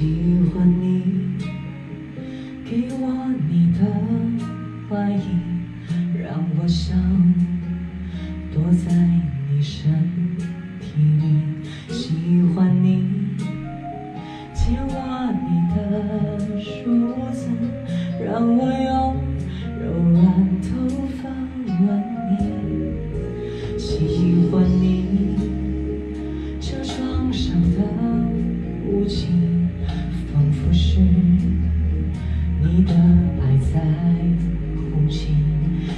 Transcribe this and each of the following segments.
喜欢你给我你的怀疑，让我想躲在你身体里。喜欢你借我你的梳子，让我用柔软头发吻你。喜欢你雾气，仿佛是你的爱在呼吸。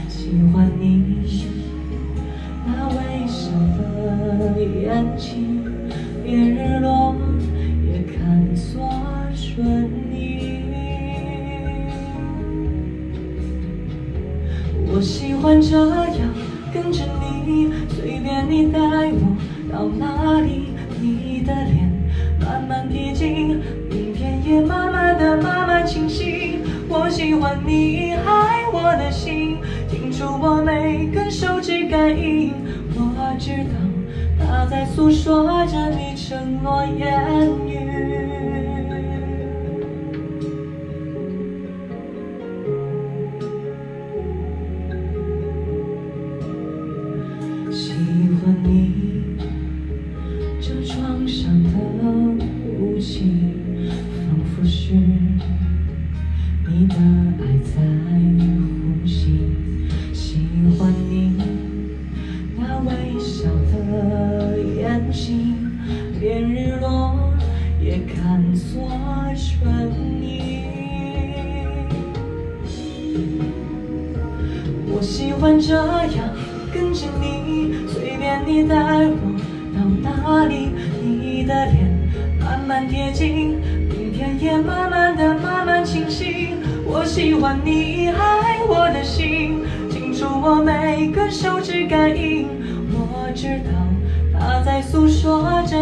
喜欢你那微笑的眼睛，连日落也看作春意。我喜欢这样跟着你，随便你带我到哪你爱我的心，听出我每根手指感应，我知道它在诉说着你承诺言语。喜欢你这床上的无情，仿佛是你的看作春意。我喜欢这样跟着你，随便你带我到哪里，你的脸慢慢贴近，明天也慢慢的慢慢清晰。我喜欢你爱我的心，清楚我每根手指感应，我知道它在诉说着